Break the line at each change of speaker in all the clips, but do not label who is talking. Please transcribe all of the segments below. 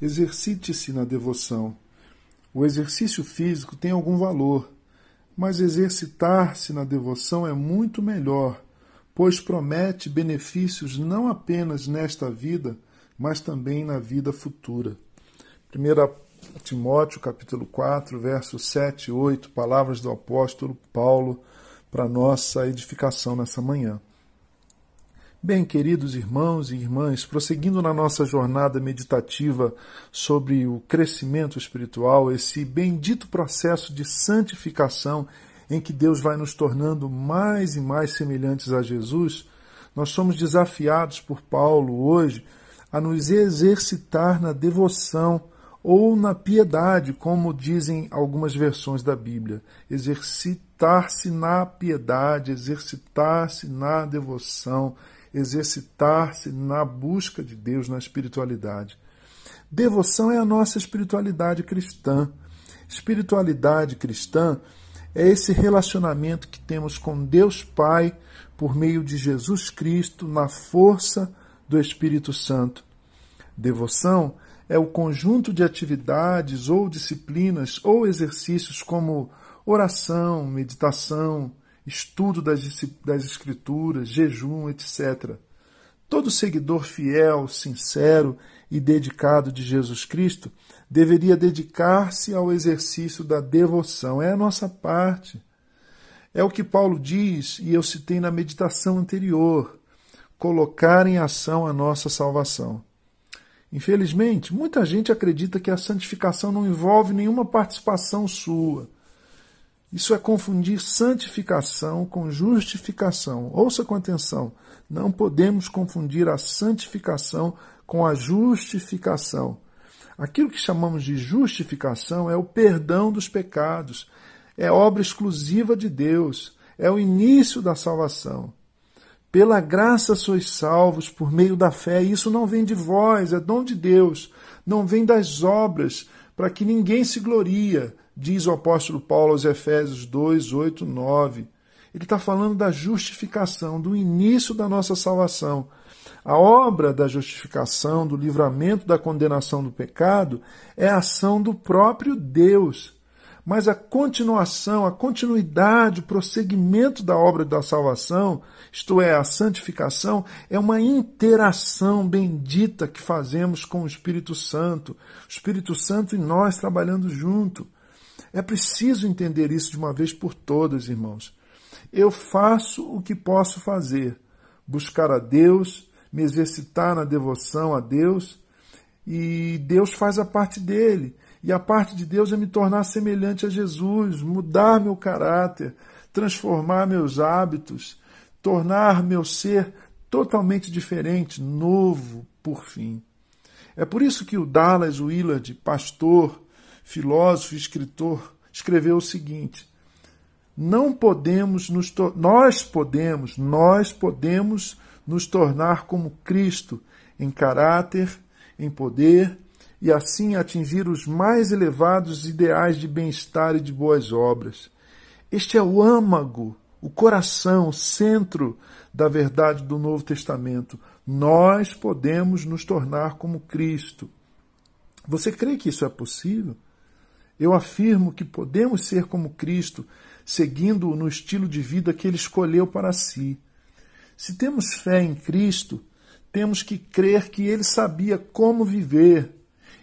Exercite-se na devoção. O exercício físico tem algum valor, mas exercitar-se na devoção é muito melhor, pois promete benefícios não apenas nesta vida, mas também na vida futura. 1 Timóteo capítulo 4, versos 7 e 8, palavras do apóstolo Paulo para nossa edificação nessa manhã. Bem, queridos irmãos e irmãs, prosseguindo na nossa jornada meditativa sobre o crescimento espiritual, esse bendito processo de santificação em que Deus vai nos tornando mais e mais semelhantes a Jesus, nós somos desafiados por Paulo hoje a nos exercitar na devoção ou na piedade, como dizem algumas versões da Bíblia. Exercitar-se na piedade, exercitar-se na devoção exercitar-se na busca de Deus, na espiritualidade. Devoção é a nossa espiritualidade cristã. Espiritualidade cristã é esse relacionamento que temos com Deus Pai por meio de Jesus Cristo na força do Espírito Santo. Devoção é o conjunto de atividades ou disciplinas ou exercícios como oração, meditação, estudo das, das Escrituras, jejum, etc. Todo seguidor fiel, sincero e dedicado de Jesus Cristo deveria dedicar-se ao exercício da devoção. É a nossa parte. É o que Paulo diz, e eu citei na meditação anterior: colocar em ação a nossa salvação. Infelizmente, muita gente acredita que a santificação não envolve nenhuma participação sua isso é confundir santificação com justificação. Ouça com atenção. Não podemos confundir a santificação com a justificação. Aquilo que chamamos de justificação é o perdão dos pecados, é obra exclusiva de Deus, é o início da salvação. Pela graça sois salvos por meio da fé. Isso não vem de vós, é dom de Deus. Não vem das obras, para que ninguém se gloria diz o apóstolo Paulo aos Efésios 2, 8, 9. Ele está falando da justificação, do início da nossa salvação. A obra da justificação, do livramento da condenação do pecado, é a ação do próprio Deus. Mas a continuação, a continuidade, o prosseguimento da obra da salvação, isto é, a santificação, é uma interação bendita que fazemos com o Espírito Santo. O Espírito Santo e nós trabalhando junto. É preciso entender isso de uma vez por todas, irmãos. Eu faço o que posso fazer: buscar a Deus, me exercitar na devoção a Deus, e Deus faz a parte dele. E a parte de Deus é me tornar semelhante a Jesus, mudar meu caráter, transformar meus hábitos, tornar meu ser totalmente diferente, novo, por fim. É por isso que o Dallas Willard, pastor, filósofo e escritor, escreveu o seguinte: não podemos nos nós podemos, nós podemos nos tornar como Cristo em caráter, em poder e assim atingir os mais elevados ideais de bem-estar e de boas obras. Este é o âmago, o coração, o centro da verdade do Novo Testamento. Nós podemos nos tornar como Cristo. Você crê que isso é possível? Eu afirmo que podemos ser como Cristo, seguindo-o no estilo de vida que ele escolheu para si. Se temos fé em Cristo, temos que crer que ele sabia como viver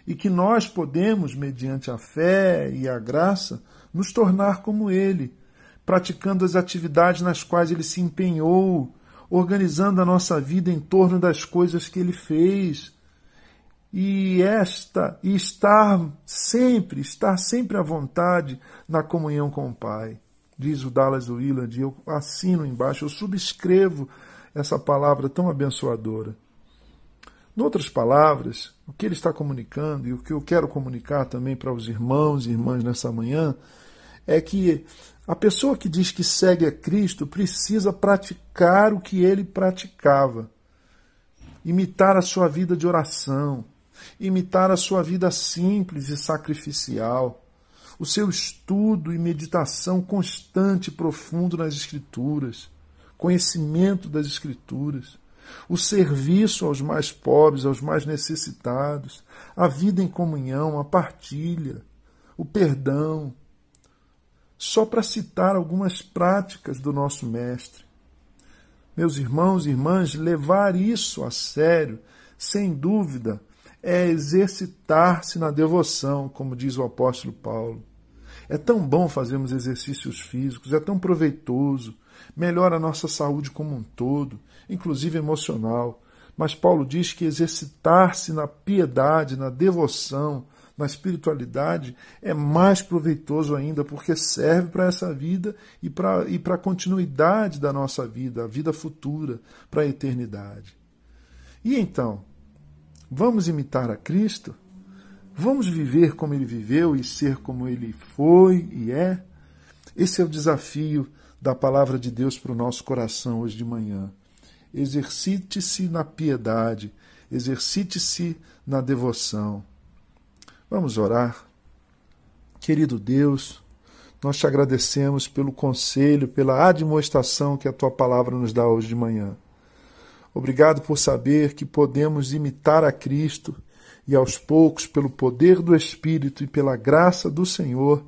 e que nós podemos, mediante a fé e a graça, nos tornar como ele, praticando as atividades nas quais ele se empenhou, organizando a nossa vida em torno das coisas que ele fez e esta e estar sempre, estar sempre à vontade na comunhão com o Pai. Diz o Dallas Willard, eu assino embaixo, eu subscrevo essa palavra tão abençoadora. Em outras palavras, o que ele está comunicando e o que eu quero comunicar também para os irmãos e irmãs nessa manhã é que a pessoa que diz que segue a Cristo precisa praticar o que ele praticava, imitar a sua vida de oração, imitar a sua vida simples e sacrificial, o seu estudo e meditação constante e profundo nas Escrituras, conhecimento das Escrituras, o serviço aos mais pobres, aos mais necessitados, a vida em comunhão, a partilha, o perdão. Só para citar algumas práticas do nosso Mestre. Meus irmãos e irmãs, levar isso a sério, sem dúvida, é exercitar-se na devoção, como diz o apóstolo Paulo. É tão bom fazermos exercícios físicos, é tão proveitoso, melhora a nossa saúde como um todo, inclusive emocional. Mas Paulo diz que exercitar-se na piedade, na devoção, na espiritualidade é mais proveitoso ainda, porque serve para essa vida e para e a continuidade da nossa vida, a vida futura, para a eternidade. E então, vamos imitar a Cristo? Vamos viver como ele viveu e ser como ele foi e é? Esse é o desafio da palavra de Deus para o nosso coração hoje de manhã. Exercite-se na piedade, exercite-se na devoção. Vamos orar. Querido Deus, nós te agradecemos pelo conselho, pela admoestação que a tua palavra nos dá hoje de manhã. Obrigado por saber que podemos imitar a Cristo e aos poucos, pelo poder do Espírito e pela graça do Senhor,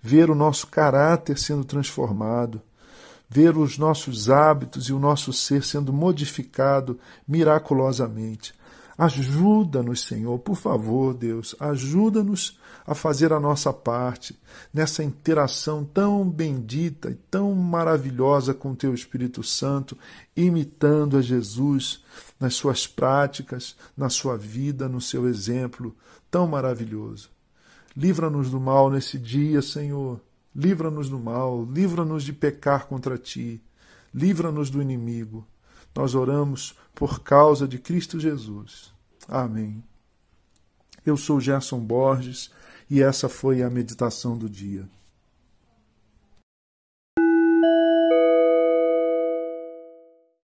ver o nosso caráter sendo transformado, ver os nossos hábitos e o nosso ser sendo modificado miraculosamente. Ajuda-nos, Senhor, por favor, Deus, ajuda-nos a fazer a nossa parte nessa interação tão bendita e tão maravilhosa com Teu Espírito Santo, imitando a Jesus nas suas práticas, na sua vida, no seu exemplo tão maravilhoso. Livra-nos do mal nesse dia, Senhor. Livra-nos do mal, livra-nos de pecar contra Ti, livra-nos do inimigo. Nós oramos por causa de Cristo Jesus. Amém. Eu sou Gerson Borges e essa foi a meditação do dia.